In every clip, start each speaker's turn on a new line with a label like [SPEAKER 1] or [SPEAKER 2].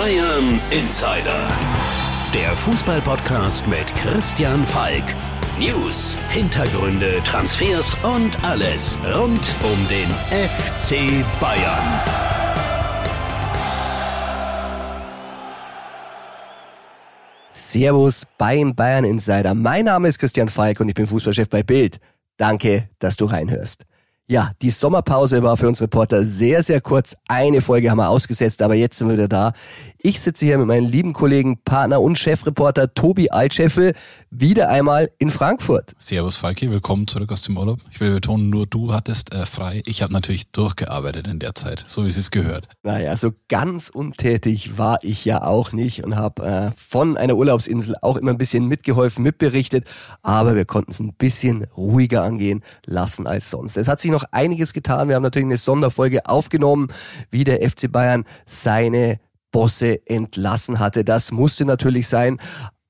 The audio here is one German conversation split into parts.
[SPEAKER 1] Bayern Insider. Der Fußballpodcast mit Christian Falk. News, Hintergründe, Transfers und alles rund um den FC Bayern.
[SPEAKER 2] Servus beim Bayern Insider. Mein Name ist Christian Falk und ich bin Fußballchef bei Bild. Danke, dass du reinhörst. Ja, die Sommerpause war für uns Reporter sehr, sehr kurz. Eine Folge haben wir ausgesetzt, aber jetzt sind wir wieder da. Ich sitze hier mit meinem lieben Kollegen, Partner und Chefreporter Tobi Altscheffel wieder einmal in Frankfurt.
[SPEAKER 3] Servus Falki, willkommen zurück aus dem Urlaub. Ich will betonen, nur du hattest äh, frei. Ich habe natürlich durchgearbeitet in der Zeit, so wie es gehört.
[SPEAKER 2] Naja, so ganz untätig war ich ja auch nicht und habe äh, von einer Urlaubsinsel auch immer ein bisschen mitgeholfen, mitberichtet, aber wir konnten es ein bisschen ruhiger angehen lassen als sonst. Es hat sich noch einiges getan. Wir haben natürlich eine Sonderfolge aufgenommen, wie der FC Bayern seine Bosse entlassen hatte. Das musste natürlich sein.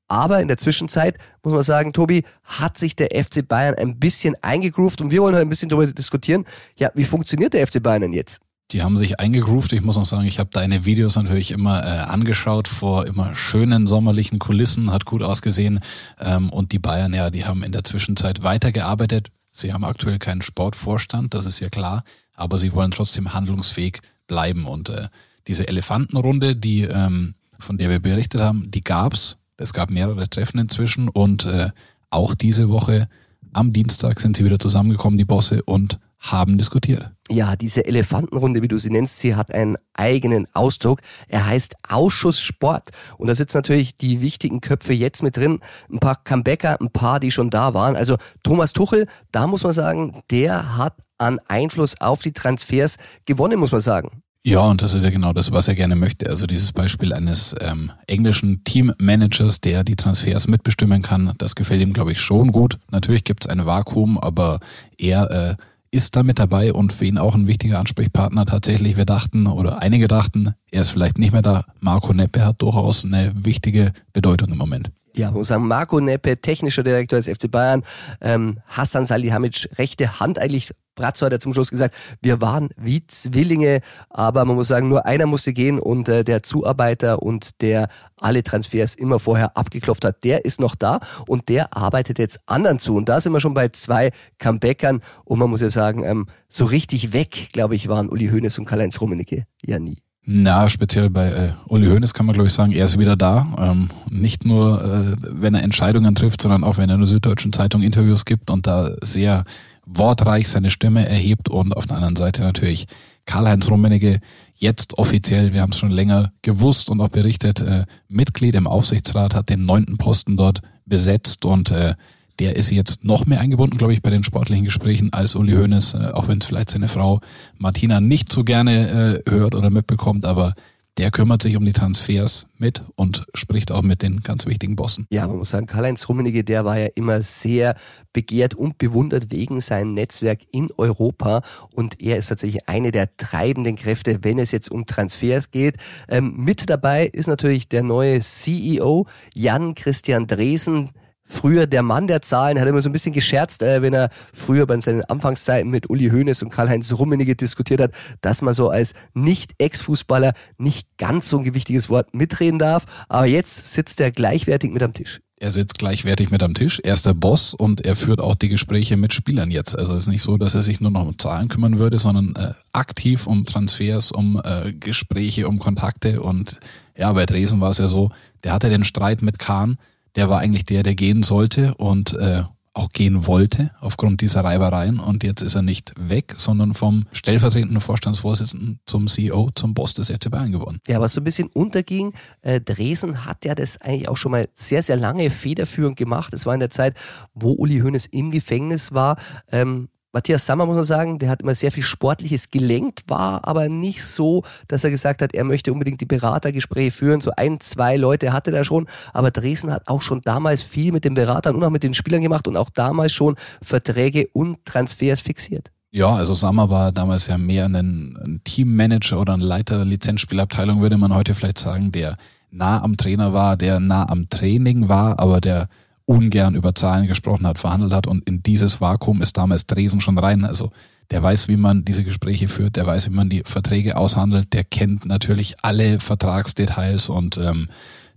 [SPEAKER 2] Aber in der Zwischenzeit, muss man sagen, Tobi, hat sich der FC Bayern ein bisschen eingegroovt und wir wollen heute ein bisschen darüber diskutieren. Ja, wie funktioniert der FC Bayern denn jetzt?
[SPEAKER 3] Die haben sich eingegroovt. Ich muss noch sagen, ich habe deine Videos natürlich immer äh, angeschaut vor immer schönen sommerlichen Kulissen, hat gut ausgesehen. Ähm, und die Bayern, ja, die haben in der Zwischenzeit weitergearbeitet. Sie haben aktuell keinen Sportvorstand, das ist ja klar, aber sie wollen trotzdem handlungsfähig bleiben. Und äh, diese Elefantenrunde, die ähm, von der wir berichtet haben, die gab's. Es gab mehrere Treffen inzwischen und äh, auch diese Woche am Dienstag sind sie wieder zusammengekommen, die Bosse, und haben diskutiert.
[SPEAKER 2] Ja, diese Elefantenrunde, wie du sie nennst, sie hat einen eigenen Ausdruck. Er heißt Ausschuss Sport. Und da sitzen natürlich die wichtigen Köpfe jetzt mit drin. Ein paar Comebacker, ein paar, die schon da waren. Also Thomas Tuchel, da muss man sagen, der hat an Einfluss auf die Transfers gewonnen, muss man sagen.
[SPEAKER 3] Ja, und das ist ja genau das, was er gerne möchte. Also dieses Beispiel eines ähm, englischen Teammanagers, der die Transfers mitbestimmen kann, das gefällt ihm, glaube ich, schon gut. Natürlich gibt es ein Vakuum, aber er äh, ist da mit dabei und für ihn auch ein wichtiger Ansprechpartner tatsächlich. Wir dachten oder einige dachten, er ist vielleicht nicht mehr da. Marco Neppe hat durchaus eine wichtige Bedeutung im Moment.
[SPEAKER 2] Ja, muss sagen, Marco Neppe, technischer Direktor des FC Bayern, ähm, Hassan Salihamidzic, rechte Hand eigentlich. Bratzo hat ja zum Schluss gesagt, wir waren wie Zwillinge, aber man muss sagen, nur einer musste gehen und äh, der Zuarbeiter und der alle Transfers immer vorher abgeklopft hat, der ist noch da und der arbeitet jetzt anderen zu. Und da sind wir schon bei zwei Comebackern. Und man muss ja sagen, ähm, so richtig weg, glaube ich, waren Uli Hoeneß und Karl-Heinz Rummenigge ja nie.
[SPEAKER 3] Na, speziell bei äh, Uli Hoeneß kann man glaube ich sagen, er ist wieder da. Ähm, nicht nur, äh, wenn er Entscheidungen trifft, sondern auch wenn er in der Süddeutschen Zeitung Interviews gibt und da sehr wortreich seine Stimme erhebt und auf der anderen Seite natürlich Karl-Heinz Rummenigge, jetzt offiziell, wir haben es schon länger gewusst und auch berichtet, äh, Mitglied im Aufsichtsrat, hat den neunten Posten dort besetzt und äh, der ist jetzt noch mehr eingebunden, glaube ich, bei den sportlichen Gesprächen als Uli Hoeneß, äh, auch wenn es vielleicht seine Frau Martina nicht so gerne äh, hört oder mitbekommt, aber der kümmert sich um die Transfers mit und spricht auch mit den ganz wichtigen Bossen.
[SPEAKER 2] Ja, man muss sagen, Karl-Heinz Rummenigge, der war ja immer sehr begehrt und bewundert wegen seinem Netzwerk in Europa und er ist tatsächlich eine der treibenden Kräfte, wenn es jetzt um Transfers geht. Ähm, mit dabei ist natürlich der neue CEO Jan Christian Dresen, früher der Mann der Zahlen, hat immer so ein bisschen gescherzt, äh, wenn er früher bei seinen Anfangszeiten mit Uli Hoeneß und Karl-Heinz Rummenigge diskutiert hat, dass man so als Nicht-Ex-Fußballer nicht ganz so ein gewichtiges Wort mitreden darf. Aber jetzt sitzt er gleichwertig mit am Tisch.
[SPEAKER 3] Er sitzt gleichwertig mit am Tisch. Er ist der Boss und er führt auch die Gespräche mit Spielern jetzt. Also es ist nicht so, dass er sich nur noch um Zahlen kümmern würde, sondern äh, aktiv um Transfers, um äh, Gespräche, um Kontakte. Und ja, bei Dresden war es ja so, der hatte den Streit mit Kahn der war eigentlich der, der gehen sollte und äh, auch gehen wollte aufgrund dieser Reibereien. Und jetzt ist er nicht weg, sondern vom stellvertretenden Vorstandsvorsitzenden zum CEO, zum Boss des FC Bayern geworden.
[SPEAKER 2] Ja, was so ein bisschen unterging, äh, Dresen hat ja das eigentlich auch schon mal sehr, sehr lange federführend gemacht. Es war in der Zeit, wo Uli Hoeneß im Gefängnis war. Ähm, Matthias Sammer muss man sagen, der hat immer sehr viel Sportliches gelenkt, war aber nicht so, dass er gesagt hat, er möchte unbedingt die Beratergespräche führen. So ein, zwei Leute hatte er schon, aber Dresden hat auch schon damals viel mit den Beratern und auch mit den Spielern gemacht und auch damals schon Verträge und Transfers fixiert.
[SPEAKER 3] Ja, also Sammer war damals ja mehr ein, ein Teammanager oder ein Leiter Lizenzspielabteilung, würde man heute vielleicht sagen, der nah am Trainer war, der nah am Training war, aber der ungern über Zahlen gesprochen hat, verhandelt hat und in dieses Vakuum ist damals Dresen schon rein. Also der weiß, wie man diese Gespräche führt, der weiß, wie man die Verträge aushandelt, der kennt natürlich alle Vertragsdetails und ähm,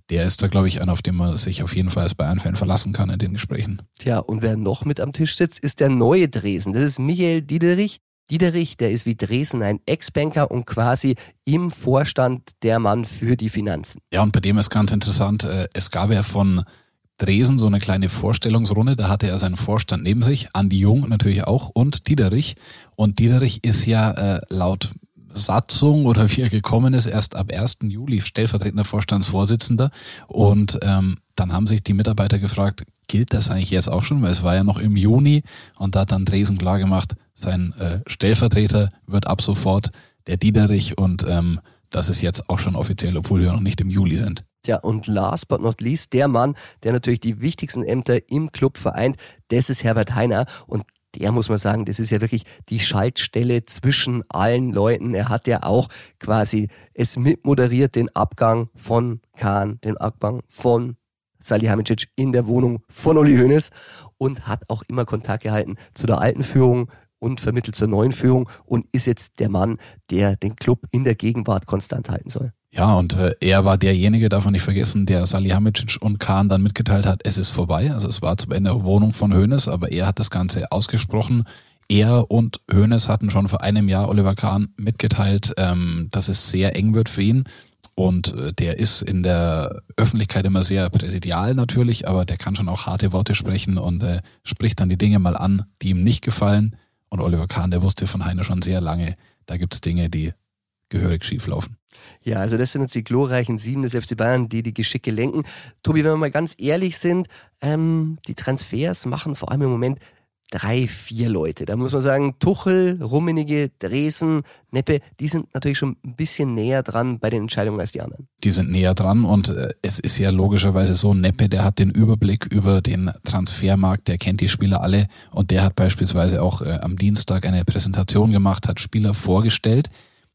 [SPEAKER 3] der ist da, glaube ich, einer, auf den man sich auf jeden Fall als Bayern-Fan verlassen kann in den Gesprächen.
[SPEAKER 2] Tja, und wer noch mit am Tisch sitzt, ist der neue Dresen. Das ist Michael Diederich. Diederich, der ist wie Dresen ein Ex-Banker und quasi im Vorstand der Mann für die Finanzen.
[SPEAKER 3] Ja, und bei dem ist ganz interessant, äh, es gab ja von Dresen so eine kleine Vorstellungsrunde, da hatte er seinen Vorstand neben sich, Andi Jung natürlich auch und Diederich. Und Diederich ist ja äh, laut Satzung oder wie er gekommen ist, erst ab 1. Juli stellvertretender Vorstandsvorsitzender. Und ähm, dann haben sich die Mitarbeiter gefragt, gilt das eigentlich jetzt auch schon? Weil es war ja noch im Juni und da hat dann Dresen klar gemacht, sein äh, Stellvertreter wird ab sofort der Diederich und ähm, das ist jetzt auch schon offiziell, obwohl wir noch nicht im Juli sind.
[SPEAKER 2] Tja, und last but not least, der Mann, der natürlich die wichtigsten Ämter im Club vereint, das ist Herbert Heiner. Und der muss man sagen, das ist ja wirklich die Schaltstelle zwischen allen Leuten. Er hat ja auch quasi es mitmoderiert, den Abgang von Kahn, den Abgang von Salihamidzic in der Wohnung von Uli Hoeneß und hat auch immer Kontakt gehalten zu der alten Führung und vermittelt zur neuen Führung und ist jetzt der Mann, der den Club in der Gegenwart konstant halten soll.
[SPEAKER 3] Ja, und äh, er war derjenige, darf man nicht vergessen, der Salihamidzic und Kahn dann mitgeteilt hat, es ist vorbei. Also es war zum Ende Wohnung von Hoeneß, aber er hat das Ganze ausgesprochen. Er und Hoeneß hatten schon vor einem Jahr Oliver Kahn mitgeteilt, ähm, dass es sehr eng wird für ihn. Und äh, der ist in der Öffentlichkeit immer sehr präsidial natürlich, aber der kann schon auch harte Worte sprechen und äh, spricht dann die Dinge mal an, die ihm nicht gefallen. Und Oliver Kahn, der wusste von Heine schon sehr lange, da gibt's Dinge, die gehörig schief laufen.
[SPEAKER 2] Ja, also das sind jetzt die glorreichen Sieben des FC Bayern, die die Geschicke lenken. Tobi, wenn wir mal ganz ehrlich sind, ähm, die Transfers machen vor allem im Moment drei, vier Leute. Da muss man sagen, Tuchel, Rummenige, Dresen, Neppe, die sind natürlich schon ein bisschen näher dran bei den Entscheidungen als die anderen.
[SPEAKER 3] Die sind näher dran und äh, es ist ja logischerweise so, Neppe, der hat den Überblick über den Transfermarkt, der kennt die Spieler alle und der hat beispielsweise auch äh, am Dienstag eine Präsentation gemacht, hat Spieler vorgestellt,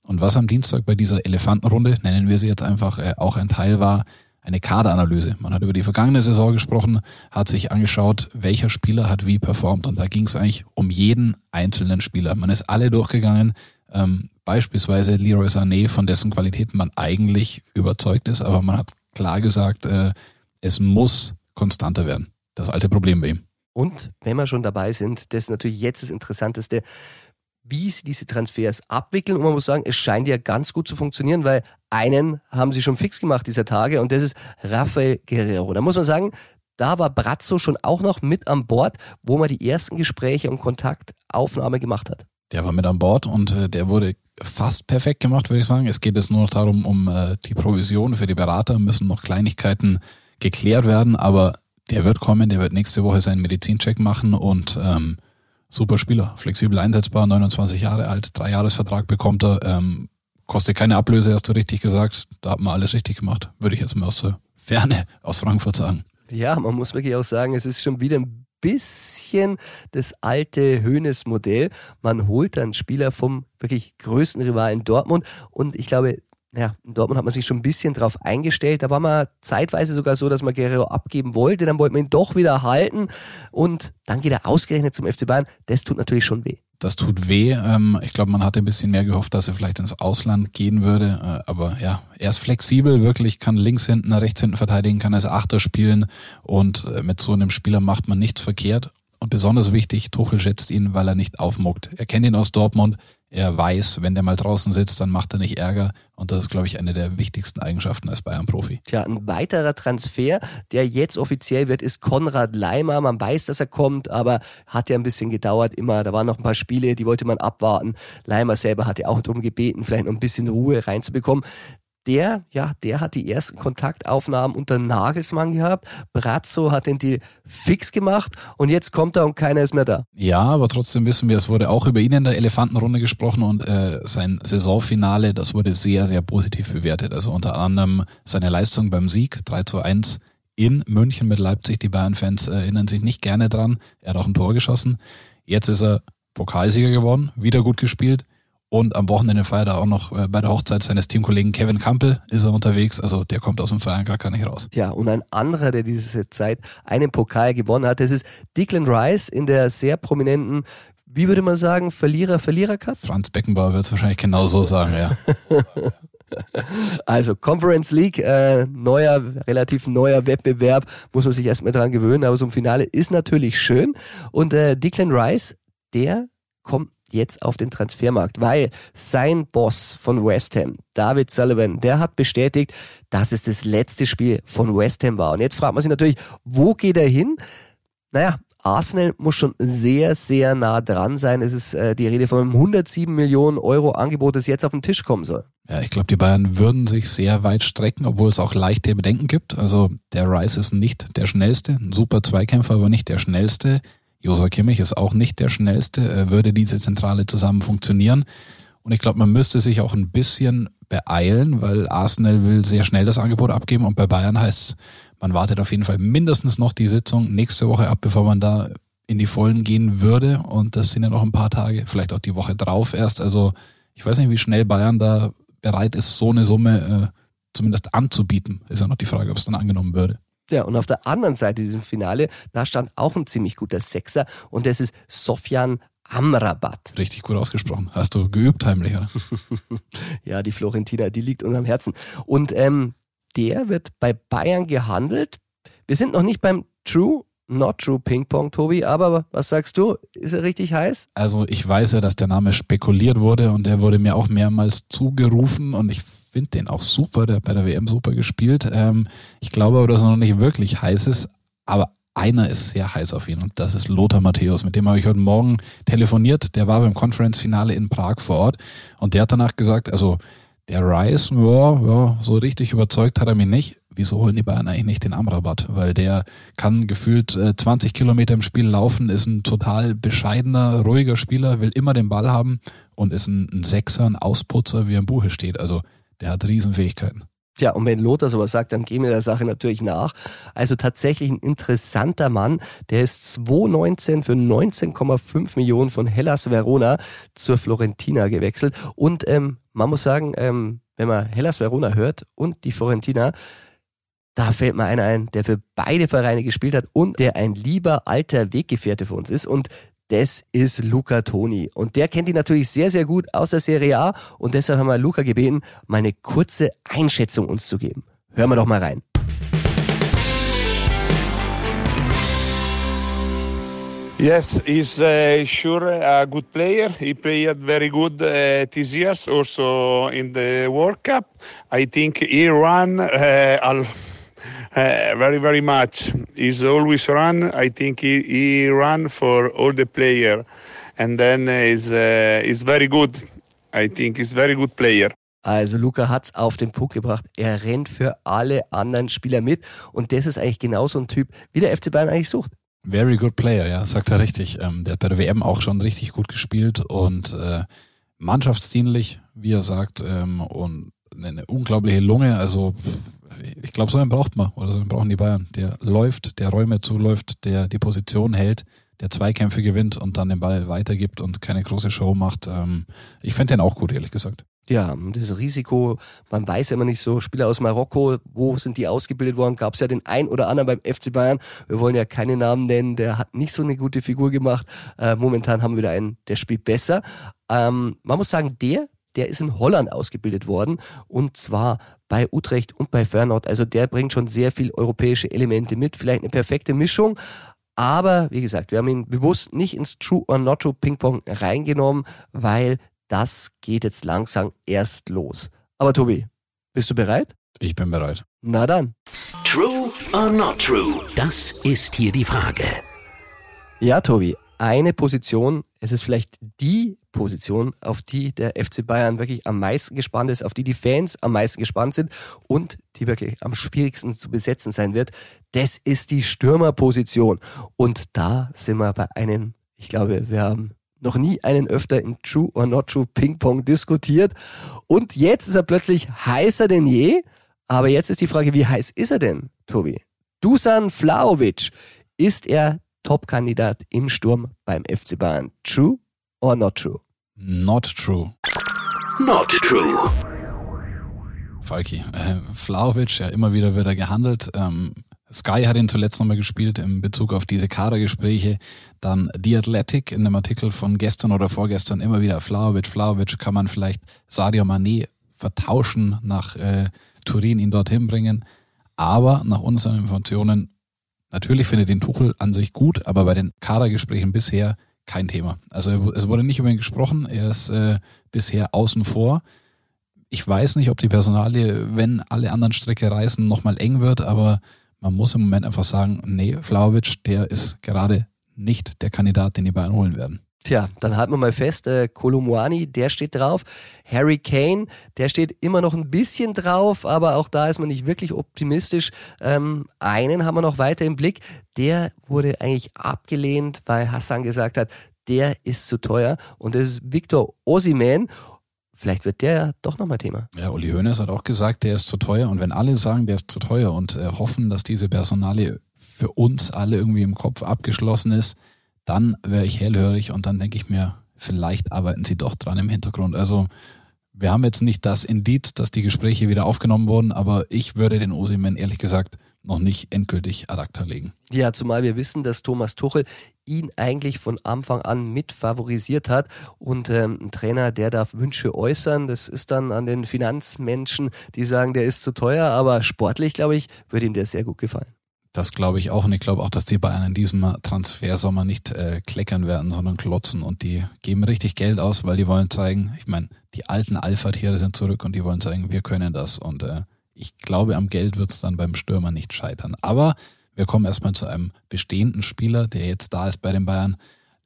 [SPEAKER 3] und was am Dienstag bei dieser Elefantenrunde, nennen wir sie jetzt einfach, äh, auch ein Teil war, eine Kaderanalyse. Man hat über die vergangene Saison gesprochen, hat sich angeschaut, welcher Spieler hat wie performt. Und da ging es eigentlich um jeden einzelnen Spieler. Man ist alle durchgegangen, ähm, beispielsweise Leroy Sané, von dessen Qualität man eigentlich überzeugt ist, aber man hat klar gesagt, äh, es muss konstanter werden. Das alte Problem bei ihm.
[SPEAKER 2] Und wenn wir schon dabei sind, das ist natürlich jetzt das Interessanteste wie sie diese Transfers abwickeln. Und man muss sagen, es scheint ja ganz gut zu funktionieren, weil einen haben sie schon fix gemacht dieser Tage und das ist Rafael Guerrero. Da muss man sagen, da war Brazzo schon auch noch mit an Bord, wo man die ersten Gespräche und Kontaktaufnahme gemacht hat.
[SPEAKER 3] Der war mit an Bord und äh, der wurde fast perfekt gemacht, würde ich sagen. Es geht jetzt nur noch darum, um äh, die Provision für die Berater, müssen noch Kleinigkeiten geklärt werden, aber der wird kommen, der wird nächste Woche seinen Medizincheck machen und ähm, super Spieler, flexibel einsetzbar, 29 Jahre alt, drei Jahresvertrag bekommt er, ähm, kostet keine Ablöse, hast du richtig gesagt. Da hat man alles richtig gemacht, würde ich jetzt mal aus der Ferne aus Frankfurt sagen.
[SPEAKER 2] Ja, man muss wirklich auch sagen, es ist schon wieder ein bisschen das alte Höhnes-Modell. Man holt dann Spieler vom wirklich größten Rivalen Dortmund und ich glaube, ja, in Dortmund hat man sich schon ein bisschen drauf eingestellt. Da war man zeitweise sogar so, dass man Guerrero abgeben wollte. Dann wollte man ihn doch wieder halten. Und dann geht er ausgerechnet zum FC Bayern. Das tut natürlich schon weh.
[SPEAKER 3] Das tut weh. Ähm, ich glaube, man hatte ein bisschen mehr gehofft, dass er vielleicht ins Ausland gehen würde. Äh, aber ja, er ist flexibel, wirklich, kann links hinten, rechts hinten verteidigen, kann als Achter spielen. Und äh, mit so einem Spieler macht man nichts verkehrt. Und besonders wichtig, Tuchel schätzt ihn, weil er nicht aufmuckt. Er kennt ihn aus Dortmund. Er weiß, wenn der mal draußen sitzt, dann macht er nicht Ärger. Und das ist, glaube ich, eine der wichtigsten Eigenschaften als Bayern-Profi.
[SPEAKER 2] Tja, ein weiterer Transfer, der jetzt offiziell wird, ist Konrad Leimer. Man weiß, dass er kommt, aber hat ja ein bisschen gedauert immer. Da waren noch ein paar Spiele, die wollte man abwarten. Leimer selber hatte auch darum gebeten, vielleicht noch ein bisschen Ruhe reinzubekommen der, ja, der hat die ersten Kontaktaufnahmen unter Nagelsmann gehabt. Brazzo hat den Deal fix gemacht und jetzt kommt er und keiner ist mehr da.
[SPEAKER 3] Ja, aber trotzdem wissen wir, es wurde auch über ihn in der Elefantenrunde gesprochen und äh, sein Saisonfinale, das wurde sehr, sehr positiv bewertet. Also unter anderem seine Leistung beim Sieg 3 zu 1 in München mit Leipzig. Die Bayern-Fans erinnern sich nicht gerne dran. Er hat auch ein Tor geschossen. Jetzt ist er Pokalsieger geworden, wieder gut gespielt. Und am Wochenende feiert er auch noch äh, bei der Hochzeit seines Teamkollegen Kevin Campbell ist er unterwegs. Also der kommt aus dem Verein gar nicht raus.
[SPEAKER 2] Ja, und ein anderer, der diese Zeit einen Pokal gewonnen hat, das ist Declan Rice in der sehr prominenten wie würde man sagen, Verlierer, Verlierer Cup?
[SPEAKER 3] Franz Beckenbauer wird es wahrscheinlich genau so sagen, ja.
[SPEAKER 2] Also Conference League, äh, neuer, relativ neuer Wettbewerb, muss man sich erstmal dran gewöhnen, aber so ein Finale ist natürlich schön. Und äh, Declan Rice, der kommt jetzt auf den Transfermarkt, weil sein Boss von West Ham, David Sullivan, der hat bestätigt, dass es das letzte Spiel von West Ham war. Und jetzt fragt man sich natürlich, wo geht er hin? Naja, Arsenal muss schon sehr, sehr nah dran sein. Es ist äh, die Rede von einem 107 Millionen Euro Angebot, das jetzt auf den Tisch kommen soll.
[SPEAKER 3] Ja, ich glaube, die Bayern würden sich sehr weit strecken, obwohl es auch leichte Bedenken gibt. Also der Rice ist nicht der schnellste, ein super Zweikämpfer, aber nicht der schnellste. Josua Kimmich ist auch nicht der schnellste, würde diese Zentrale zusammen funktionieren. Und ich glaube, man müsste sich auch ein bisschen beeilen, weil Arsenal will sehr schnell das Angebot abgeben und bei Bayern heißt es, man wartet auf jeden Fall mindestens noch die Sitzung nächste Woche ab, bevor man da in die Vollen gehen würde. Und das sind ja noch ein paar Tage, vielleicht auch die Woche drauf erst. Also ich weiß nicht, wie schnell Bayern da bereit ist, so eine Summe äh, zumindest anzubieten. Ist ja noch die Frage, ob es dann angenommen würde.
[SPEAKER 2] Ja, und auf der anderen Seite diesem Finale, da stand auch ein ziemlich guter Sechser und das ist Sofjan Amrabat.
[SPEAKER 3] Richtig gut ausgesprochen. Hast du geübt heimlich, oder?
[SPEAKER 2] ja, die Florentina, die liegt unterm Herzen. Und ähm, der wird bei Bayern gehandelt. Wir sind noch nicht beim True Not True Ping Pong, Tobi, aber was sagst du? Ist er richtig heiß?
[SPEAKER 3] Also ich weiß ja, dass der Name spekuliert wurde und er wurde mir auch mehrmals zugerufen und ich finde den auch super, der hat bei der WM super gespielt. Ähm, ich glaube aber, dass er noch nicht wirklich heiß ist, aber einer ist sehr heiß auf ihn und das ist Lothar Matthäus. Mit dem habe ich heute Morgen telefoniert. Der war beim Conference-Finale in Prag vor Ort und der hat danach gesagt, also der Rice, ja, ja, so richtig überzeugt hat er mich nicht. Wieso holen die Bayern eigentlich nicht den Amrabat? Weil der kann gefühlt äh, 20 Kilometer im Spiel laufen, ist ein total bescheidener, ruhiger Spieler, will immer den Ball haben und ist ein, Sechser, ein Ausputzer, wie im Buche steht. Also der hat Riesenfähigkeiten.
[SPEAKER 2] Ja, und wenn Lothar sowas sagt, dann gehen wir der Sache natürlich nach. Also tatsächlich ein interessanter Mann. Der ist 2019 für 19,5 Millionen von Hellas Verona zur Florentina gewechselt. Und ähm, man muss sagen, ähm, wenn man Hellas Verona hört und die Florentina, da fällt mir einer ein, der für beide Vereine gespielt hat und der ein lieber alter Weggefährte für uns ist. Und das ist Luca Toni. Und der kennt ihn natürlich sehr, sehr gut aus der Serie A. Und deshalb haben wir Luca gebeten, mal eine kurze Einschätzung uns zu geben. Hören wir doch mal rein.
[SPEAKER 4] Yes, he's uh, sure a good player. He played very good uh, this year, also in the World Cup. I think he ran uh, Uh, very, very much. He's always run. I think he, he ran for all the player, and then is uh, is very good. I think he's very good player.
[SPEAKER 2] Also Luca hat's auf den Punkt gebracht. Er rennt für alle anderen Spieler mit und das ist eigentlich genauso ein Typ, wie der FC Bayern eigentlich sucht.
[SPEAKER 3] Very good player, ja, sagt er richtig. Ähm, der hat bei der WM auch schon richtig gut gespielt und äh, mannschaftsdienlich, wie er sagt, ähm, und eine unglaubliche Lunge. Also ich glaube, so einen braucht man oder so einen brauchen die Bayern. Der läuft, der Räume zuläuft, der die Position hält, der Zweikämpfe gewinnt und dann den Ball weitergibt und keine große Show macht. Ähm, ich fände den auch gut, ehrlich gesagt.
[SPEAKER 2] Ja, dieses Risiko, man weiß immer nicht so, Spieler aus Marokko, wo sind die ausgebildet worden? Gab es ja den ein oder anderen beim FC Bayern. Wir wollen ja keine Namen nennen, der hat nicht so eine gute Figur gemacht. Äh, momentan haben wir wieder einen, der spielt besser. Ähm, man muss sagen, der, der ist in Holland ausgebildet worden und zwar bei Utrecht und bei Fernord. Also der bringt schon sehr viel europäische Elemente mit. Vielleicht eine perfekte Mischung. Aber wie gesagt, wir haben ihn bewusst nicht ins True or Not True Ping Pong reingenommen, weil das geht jetzt langsam erst los. Aber Tobi, bist du bereit?
[SPEAKER 3] Ich bin bereit.
[SPEAKER 2] Na dann.
[SPEAKER 1] True or not true? Das ist hier die Frage.
[SPEAKER 2] Ja, Tobi, eine Position, es ist vielleicht die Position, auf die der FC Bayern wirklich am meisten gespannt ist, auf die die Fans am meisten gespannt sind und die wirklich am schwierigsten zu besetzen sein wird. Das ist die Stürmerposition. Und da sind wir bei einem, ich glaube, wir haben noch nie einen öfter im True or Not True Ping Pong diskutiert. Und jetzt ist er plötzlich heißer denn je. Aber jetzt ist die Frage, wie heiß ist er denn, Tobi? Dusan Vlaovic. Ist er Top-Kandidat im Sturm beim FC Bayern. True or not true?
[SPEAKER 3] Not true.
[SPEAKER 1] Not true.
[SPEAKER 3] Falki, äh, Flauwitsch, ja, immer wieder wird er gehandelt. Ähm, Sky hat ihn zuletzt nochmal gespielt in Bezug auf diese Kadergespräche. Dann The Athletic in dem Artikel von gestern oder vorgestern immer wieder Flauwitsch, Flauwitsch kann man vielleicht Sadio Mané vertauschen, nach äh, Turin ihn dorthin bringen. Aber nach unseren Informationen, natürlich findet den Tuchel an sich gut, aber bei den Kadergesprächen bisher kein Thema. Also es wurde nicht über ihn gesprochen, er ist äh, bisher außen vor. Ich weiß nicht, ob die Personalie, wenn alle anderen Strecke reisen, nochmal eng wird, aber man muss im Moment einfach sagen, nee, Flauwitsch, der ist gerade nicht der Kandidat, den die Bayern holen werden.
[SPEAKER 2] Tja, dann halten wir mal fest, äh, Kolumuani, der steht drauf. Harry Kane, der steht immer noch ein bisschen drauf, aber auch da ist man nicht wirklich optimistisch. Ähm, einen haben wir noch weiter im Blick, der wurde eigentlich abgelehnt, weil Hassan gesagt hat, der ist zu teuer und das ist Victor Osiman. Vielleicht wird der ja doch nochmal Thema.
[SPEAKER 3] Ja, Uli Hoeneß hat auch gesagt, der ist zu teuer. Und wenn alle sagen, der ist zu teuer und äh, hoffen, dass diese Personalie für uns alle irgendwie im Kopf abgeschlossen ist, dann wäre ich hellhörig und dann denke ich mir, vielleicht arbeiten sie doch dran im Hintergrund. Also wir haben jetzt nicht das Indiz, dass die Gespräche wieder aufgenommen wurden, aber ich würde den Osimen ehrlich gesagt noch nicht endgültig ad acta legen.
[SPEAKER 2] Ja, zumal wir wissen, dass Thomas Tuchel ihn eigentlich von Anfang an mit favorisiert hat und ähm, ein Trainer, der darf Wünsche äußern. Das ist dann an den Finanzmenschen, die sagen, der ist zu teuer, aber sportlich, glaube ich, würde ihm der sehr gut gefallen.
[SPEAKER 3] Das glaube ich auch und ich glaube auch, dass die Bayern in diesem Transfersommer nicht äh, kleckern werden, sondern klotzen und die geben richtig Geld aus, weil die wollen zeigen, ich meine, die alten Alpha-Tiere sind zurück und die wollen zeigen, wir können das und äh, ich glaube, am Geld wird es dann beim Stürmer nicht scheitern. Aber wir kommen erstmal zu einem bestehenden Spieler, der jetzt da ist bei den Bayern,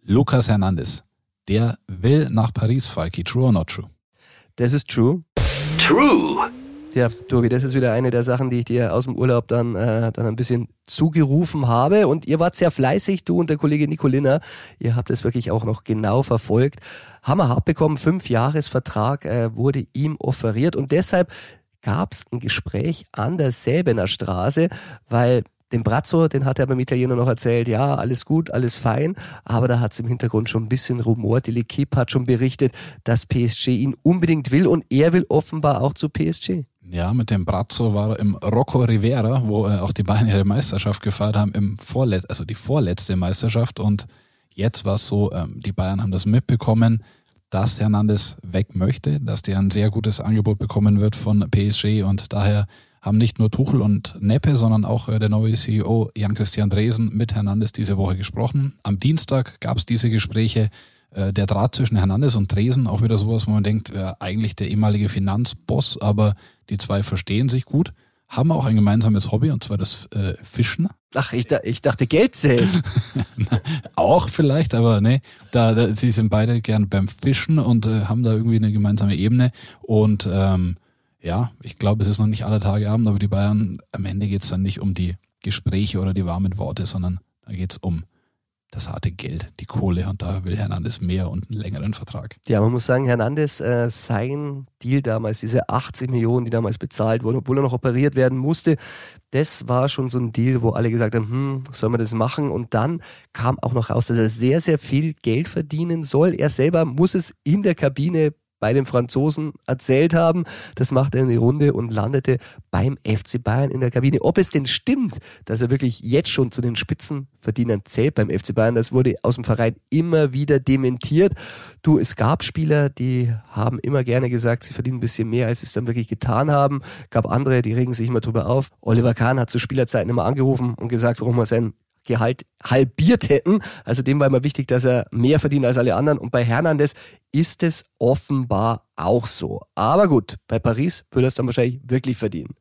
[SPEAKER 3] Lucas Hernandez. Der will nach Paris, Falki. True or not true?
[SPEAKER 2] Das ist true.
[SPEAKER 1] True.
[SPEAKER 2] Ja, Tobi, das ist wieder eine der Sachen, die ich dir aus dem Urlaub dann, äh, dann ein bisschen zugerufen habe. Und ihr wart sehr fleißig, du und der Kollege Nicolina. Ihr habt es wirklich auch noch genau verfolgt. Hammer hart bekommen, fünf Jahresvertrag äh, wurde ihm offeriert. Und deshalb gab es ein Gespräch an der Säbener Straße, weil den Brazzo, den hat er beim Italiener noch erzählt, ja, alles gut, alles fein, aber da hat es im Hintergrund schon ein bisschen rumort. Die L'Equipe hat schon berichtet, dass PSG ihn unbedingt will und er will offenbar auch zu PSG.
[SPEAKER 3] Ja, mit dem Brazzo war er im Rocco Rivera, wo äh, auch die Bayern ihre Meisterschaft gefeiert haben, im Vorlet also die vorletzte Meisterschaft. Und jetzt war es so, ähm, die Bayern haben das mitbekommen, dass Hernandez weg möchte, dass der ein sehr gutes Angebot bekommen wird von PSG und daher haben nicht nur Tuchel und Neppe, sondern auch äh, der neue CEO Jan-Christian Dresen mit Hernandez diese Woche gesprochen. Am Dienstag gab es diese Gespräche. Äh, der Draht zwischen Hernandez und Dresen, auch wieder sowas, wo man denkt, äh, eigentlich der ehemalige Finanzboss, aber die zwei verstehen sich gut, haben auch ein gemeinsames Hobby und zwar das äh, Fischen.
[SPEAKER 2] Ach, ich, ich dachte Geld zählen.
[SPEAKER 3] auch vielleicht, aber nee, da, da, sie sind beide gern beim Fischen und äh, haben da irgendwie eine gemeinsame Ebene und ähm, ja, ich glaube, es ist noch nicht aller Tage Abend, aber die Bayern, am Ende geht es dann nicht um die Gespräche oder die warmen Worte, sondern da geht es um das harte Geld, die Kohle und da will Hernandez mehr und einen längeren Vertrag.
[SPEAKER 2] Ja, man muss sagen, Hernandez, äh, sein Deal damals, diese 80 Millionen, die damals bezahlt wurden, obwohl er noch operiert werden musste, das war schon so ein Deal, wo alle gesagt haben, hm, soll man das machen? Und dann kam auch noch raus, dass er sehr, sehr viel Geld verdienen soll. Er selber muss es in der Kabine bei den Franzosen erzählt haben. Das machte er in die Runde und landete beim FC Bayern in der Kabine. Ob es denn stimmt, dass er wirklich jetzt schon zu den Spitzenverdienern zählt beim FC Bayern, das wurde aus dem Verein immer wieder dementiert. Du, es gab Spieler, die haben immer gerne gesagt, sie verdienen ein bisschen mehr, als sie es dann wirklich getan haben. Gab andere, die regen sich immer drüber auf. Oliver Kahn hat zu Spielerzeiten immer angerufen und gesagt, warum er sein Gehalt halbiert hätten. Also dem war immer wichtig, dass er mehr verdient als alle anderen. Und bei Hernandez ist es offenbar auch so. Aber gut, bei Paris würde er es dann wahrscheinlich wirklich verdienen.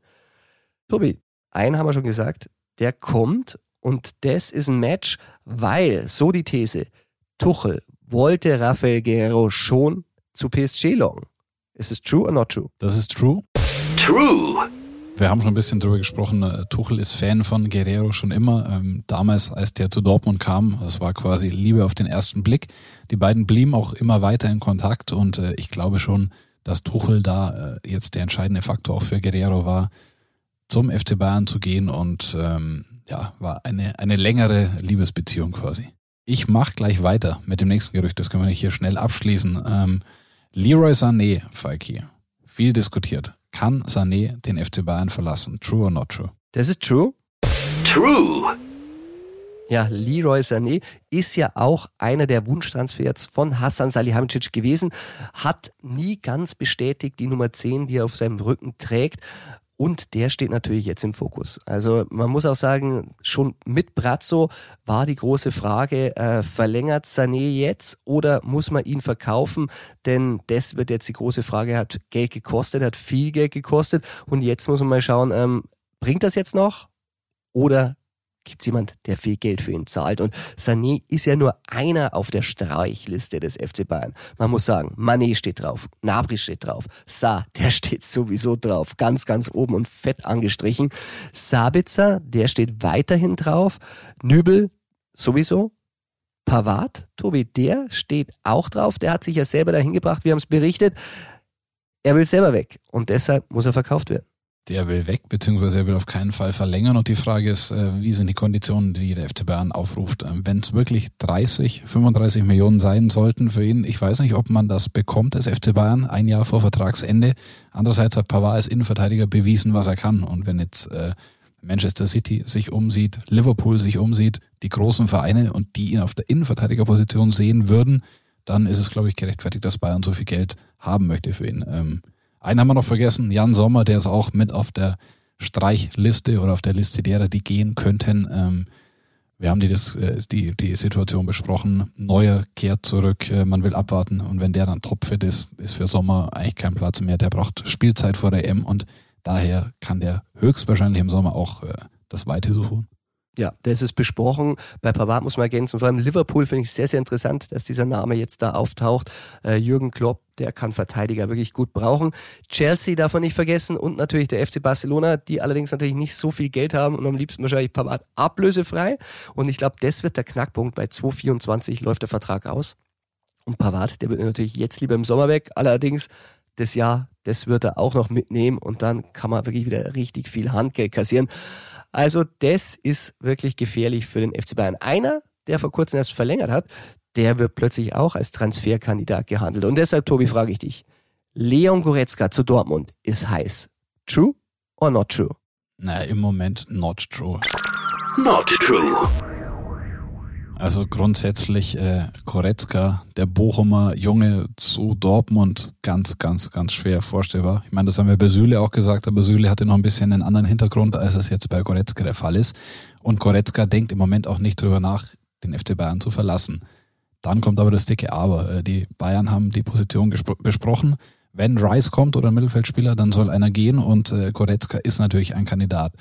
[SPEAKER 2] Tobi, einen haben wir schon gesagt, der kommt und das ist ein Match, weil, so die These, Tuchel wollte Rafael Guerrero schon zu PSG long. Ist es true or not true?
[SPEAKER 3] Das ist true.
[SPEAKER 1] True.
[SPEAKER 3] Wir haben schon ein bisschen drüber gesprochen. Äh, Tuchel ist Fan von Guerrero schon immer. Ähm, damals, als der zu Dortmund kam, das war quasi Liebe auf den ersten Blick. Die beiden blieben auch immer weiter in Kontakt und äh, ich glaube schon, dass Tuchel da äh, jetzt der entscheidende Faktor auch für Guerrero war, zum FC Bayern zu gehen und ähm, ja, war eine, eine längere Liebesbeziehung quasi. Ich mache gleich weiter mit dem nächsten Gerücht, das können wir nicht hier schnell abschließen. Ähm, Leroy Sané, Falki, viel diskutiert kann Sané den FC Bayern verlassen? True or not true?
[SPEAKER 2] Das ist true.
[SPEAKER 1] true.
[SPEAKER 2] Ja, Leroy Sané ist ja auch einer der Wunschtransfers von Hassan Salihamidzic gewesen, hat nie ganz bestätigt die Nummer 10, die er auf seinem Rücken trägt. Und der steht natürlich jetzt im Fokus. Also man muss auch sagen, schon mit Brazzo war die große Frage, äh, verlängert Sané jetzt oder muss man ihn verkaufen? Denn das wird jetzt die große Frage, hat Geld gekostet, hat viel Geld gekostet. Und jetzt muss man mal schauen, ähm, bringt das jetzt noch? Oder gibt es jemand, der viel Geld für ihn zahlt. Und Sané ist ja nur einer auf der Streichliste des FC Bayern. Man muss sagen, Mané steht drauf, Nabri steht drauf, Sa, der steht sowieso drauf, ganz, ganz oben und fett angestrichen. Sabitzer, der steht weiterhin drauf, Nübel sowieso, Pavard, Tobi, der steht auch drauf, der hat sich ja selber dahin gebracht, wir haben es berichtet. Er will selber weg und deshalb muss er verkauft werden
[SPEAKER 3] der will weg, beziehungsweise er will auf keinen Fall verlängern. Und die Frage ist, äh, wie sind die Konditionen, die der FC Bayern aufruft? Ähm, Wenn es wirklich 30, 35 Millionen sein sollten für ihn, ich weiß nicht, ob man das bekommt, das FC Bayern, ein Jahr vor Vertragsende. Andererseits hat Pavard als Innenverteidiger bewiesen, was er kann. Und wenn jetzt äh, Manchester City sich umsieht, Liverpool sich umsieht, die großen Vereine und die ihn auf der Innenverteidigerposition sehen würden, dann ist es, glaube ich, gerechtfertigt, dass Bayern so viel Geld haben möchte für ihn. Einen haben wir noch vergessen, Jan Sommer, der ist auch mit auf der Streichliste oder auf der Liste derer, die gehen könnten. Ähm, wir haben die, das, äh, die, die Situation besprochen. Neuer kehrt zurück, äh, man will abwarten. Und wenn der dann topfit ist, ist für Sommer eigentlich kein Platz mehr. Der braucht Spielzeit vor der M und daher kann der höchstwahrscheinlich im Sommer auch äh, das Weite suchen.
[SPEAKER 2] Ja, das ist besprochen. Bei Pavard muss man ergänzen. Vor allem Liverpool finde ich sehr, sehr interessant, dass dieser Name jetzt da auftaucht. Äh, Jürgen Klopp, der kann Verteidiger wirklich gut brauchen. Chelsea darf man nicht vergessen und natürlich der FC Barcelona, die allerdings natürlich nicht so viel Geld haben und am liebsten wahrscheinlich Pavard ablösefrei. Und ich glaube, das wird der Knackpunkt. Bei 224 läuft der Vertrag aus. Und Pavard, der wird natürlich jetzt lieber im Sommer weg. Allerdings das Jahr, das wird er auch noch mitnehmen und dann kann man wirklich wieder richtig viel Handgeld kassieren. Also das ist wirklich gefährlich für den FC Bayern. Einer, der vor kurzem erst verlängert hat, der wird plötzlich auch als Transferkandidat gehandelt. Und deshalb, Tobi, frage ich dich. Leon Goretzka zu Dortmund ist heiß. True or not true?
[SPEAKER 3] Naja, im Moment not true.
[SPEAKER 1] Not true.
[SPEAKER 3] Also grundsätzlich äh, Koretzka, der Bochumer Junge zu Dortmund, ganz, ganz, ganz schwer vorstellbar. Ich meine, das haben wir bei Süle auch gesagt, aber Süle hatte noch ein bisschen einen anderen Hintergrund, als es jetzt bei Koretzka der Fall ist. Und Koretzka denkt im Moment auch nicht drüber nach, den FC Bayern zu verlassen. Dann kommt aber das dicke Aber. Äh, die Bayern haben die Position besprochen. Wenn Rice kommt oder ein Mittelfeldspieler, dann soll einer gehen und äh, Koretzka ist natürlich ein Kandidat.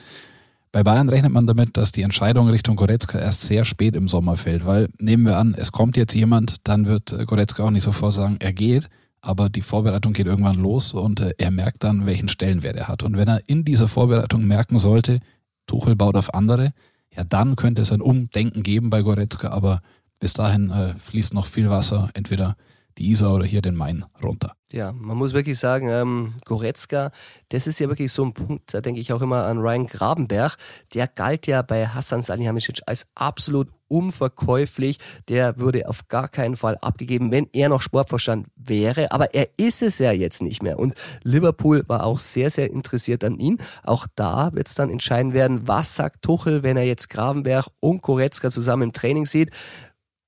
[SPEAKER 3] Bei Bayern rechnet man damit, dass die Entscheidung Richtung Goretzka erst sehr spät im Sommer fällt, weil nehmen wir an, es kommt jetzt jemand, dann wird äh, Goretzka auch nicht sofort sagen, er geht, aber die Vorbereitung geht irgendwann los und äh, er merkt dann, welchen Stellenwert er hat. Und wenn er in dieser Vorbereitung merken sollte, Tuchel baut auf andere, ja, dann könnte es ein Umdenken geben bei Goretzka, aber bis dahin äh, fließt noch viel Wasser, entweder die Isar oder hier den Main runter.
[SPEAKER 2] Ja, man muss wirklich sagen, ähm, Goretzka, das ist ja wirklich so ein Punkt, da denke ich auch immer an Ryan Grabenberg. Der galt ja bei Hassan Salihamidzic als absolut unverkäuflich. Der würde auf gar keinen Fall abgegeben, wenn er noch Sportverstand wäre. Aber er ist es ja jetzt nicht mehr. Und Liverpool war auch sehr, sehr interessiert an ihn. Auch da wird es dann entscheiden werden, was sagt Tuchel, wenn er jetzt Grabenberg und Goretzka zusammen im Training sieht.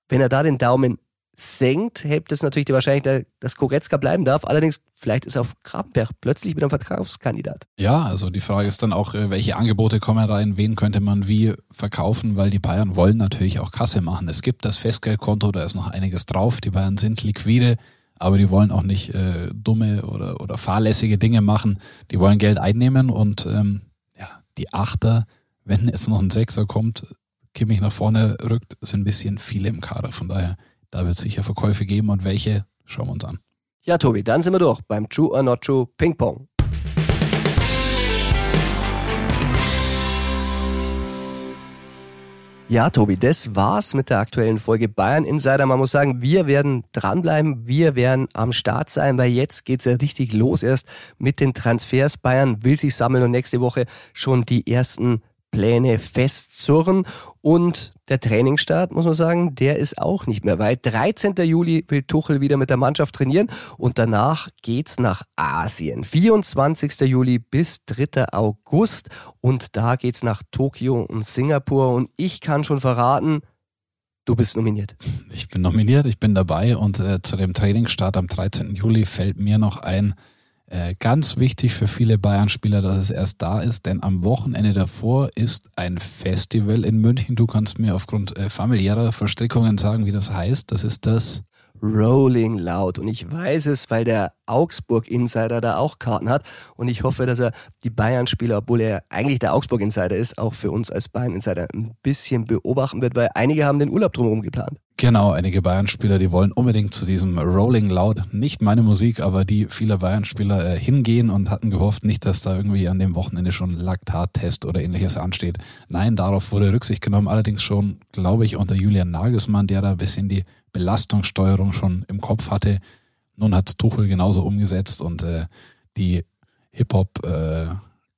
[SPEAKER 2] Wenn er da den Daumen senkt, hebt es natürlich die Wahrscheinlichkeit, dass Goretzka bleiben darf. Allerdings, vielleicht ist auch Grabenberg plötzlich wieder ein Verkaufskandidat.
[SPEAKER 3] Ja, also die Frage ist dann auch, äh, welche Angebote kommen rein, wen könnte man wie verkaufen, weil die Bayern wollen natürlich auch Kasse machen. Es gibt das Festgeldkonto, da ist noch einiges drauf. Die Bayern sind liquide, aber die wollen auch nicht äh, dumme oder, oder fahrlässige Dinge machen. Die wollen Geld einnehmen und ähm, ja, die Achter, wenn jetzt noch ein Sechser kommt, Kimmich nach vorne rückt, sind ein bisschen viele im Kader. Von daher da wird es sicher Verkäufe geben und welche schauen wir uns an.
[SPEAKER 2] Ja, Tobi, dann sind wir durch beim True or Not True Ping Pong. Ja, Tobi, das war's mit der aktuellen Folge Bayern Insider. Man muss sagen, wir werden dranbleiben, wir werden am Start sein, weil jetzt geht's ja richtig los erst mit den Transfers. Bayern will sich sammeln und nächste Woche schon die ersten Pläne festzurren und der Trainingsstart, muss man sagen, der ist auch nicht mehr weit. 13. Juli will Tuchel wieder mit der Mannschaft trainieren und danach geht's nach Asien. 24. Juli bis 3. August und da geht's nach Tokio und Singapur und ich kann schon verraten, Du bist nominiert.
[SPEAKER 3] Ich bin nominiert, ich bin dabei und äh, zu dem Trainingsstart am 13. Juli fällt mir noch ein, äh, ganz wichtig für viele Bayern-Spieler, dass es erst da ist, denn am Wochenende davor ist ein Festival in München. Du kannst mir aufgrund äh, familiärer Verstrickungen sagen, wie das heißt. Das ist das
[SPEAKER 2] Rolling Loud. Und ich weiß es, weil der Augsburg-Insider da auch Karten hat. Und ich hoffe, dass er die Bayern-Spieler, obwohl er eigentlich der Augsburg-Insider ist, auch für uns als Bayern-Insider ein bisschen beobachten wird, weil einige haben den Urlaub drumherum geplant.
[SPEAKER 3] Genau, einige Bayern-Spieler, die wollen unbedingt zu diesem Rolling Loud, nicht meine Musik, aber die vieler Bayern-Spieler äh, hingehen und hatten gehofft, nicht, dass da irgendwie an dem Wochenende schon Laktattest oder ähnliches ansteht. Nein, darauf wurde Rücksicht genommen, allerdings schon, glaube ich, unter Julian Nagelsmann, der da ein bisschen die Belastungssteuerung schon im Kopf hatte. Nun hat Tuchel genauso umgesetzt und äh, die Hip-Hop äh,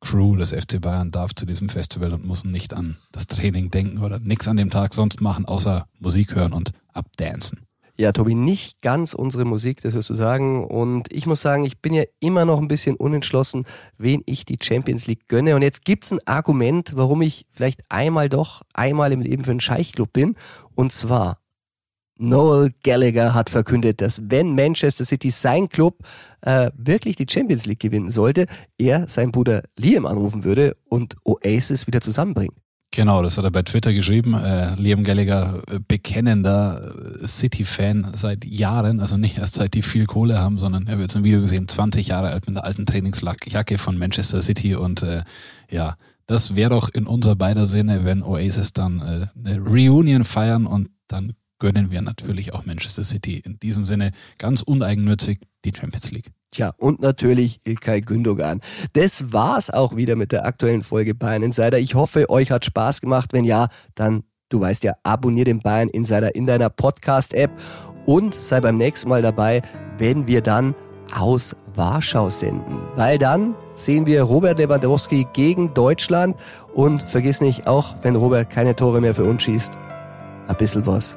[SPEAKER 3] Crew des FC Bayern darf zu diesem Festival und muss nicht an das Training denken oder nichts an dem Tag sonst machen, außer Musik hören und abdancen.
[SPEAKER 2] Ja, Tobi, nicht ganz unsere Musik, das wirst du sagen. Und ich muss sagen, ich bin ja immer noch ein bisschen unentschlossen, wen ich die Champions League gönne. Und jetzt gibt's ein Argument, warum ich vielleicht einmal doch einmal im Leben für einen Scheichclub bin. Und zwar Noel Gallagher hat verkündet, dass wenn Manchester City sein Club äh, wirklich die Champions League gewinnen sollte, er seinen Bruder Liam anrufen würde und Oasis wieder zusammenbringen.
[SPEAKER 3] Genau, das hat er bei Twitter geschrieben. Äh, Liam Gallagher, äh, bekennender äh, City-Fan seit Jahren, also nicht erst seit die viel Kohle haben, sondern er wird jetzt ein Video gesehen, 20 Jahre alt mit der alten Trainingsjacke von Manchester City und äh, ja, das wäre doch in unser beider Sinne, wenn Oasis dann äh, eine Reunion feiern und dann gönnen wir natürlich auch Manchester City in diesem Sinne ganz uneigennützig die Champions League.
[SPEAKER 2] Tja, und natürlich Ilkay Gündogan. Das war's auch wieder mit der aktuellen Folge Bayern Insider. Ich hoffe, euch hat Spaß gemacht. Wenn ja, dann, du weißt ja, abonnier den Bayern Insider in deiner Podcast-App und sei beim nächsten Mal dabei, wenn wir dann aus Warschau senden. Weil dann sehen wir Robert Lewandowski gegen Deutschland und vergiss nicht, auch wenn Robert keine Tore mehr für uns schießt, ein bisschen was